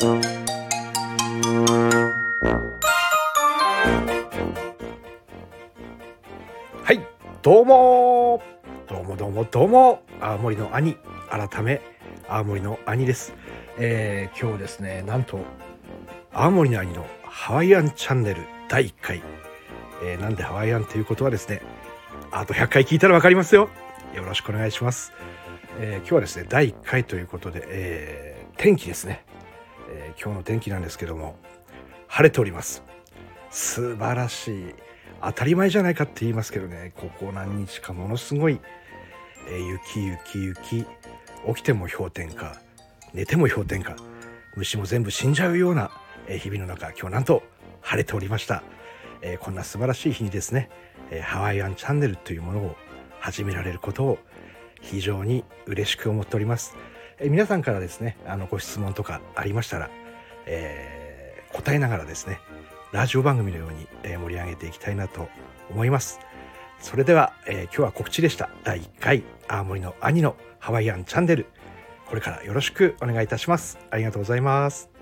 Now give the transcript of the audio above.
はいどうもどうもどうもどうも。青森の兄改め青森の兄です、えー、今日ですねなんと青森の兄のハワイアンチャンネル第1回、えーなんでハワイアンということはですねあと100回聞いたら分かりますよ。よろしくお願いします、えー今日はですね第1回ということで、えー天気ですね、えー今日の天気なんですけども晴れております。素晴らしい。当たり前じゃないかって言いますけどね。ここ何日かものすごい、えー雪雪雪。起きても氷点下。寝ても氷点下。虫も全部死んじゃうような、えー日々の中今日なんと晴れておりました、えーこんな素晴らしい日にですね、えーハワイアンチャンネルというものを始められることを非常に嬉しく思っております、え皆さんからですねあのご質問とかありましたら、えー答えながらですねラジオ番組のように、え盛り上げていきたいなと思います。それでは、えー今日は告知でした。第1回青森の兄のハワイアンチャンネル。これからよろしくお願いいたします。ありがとうございます。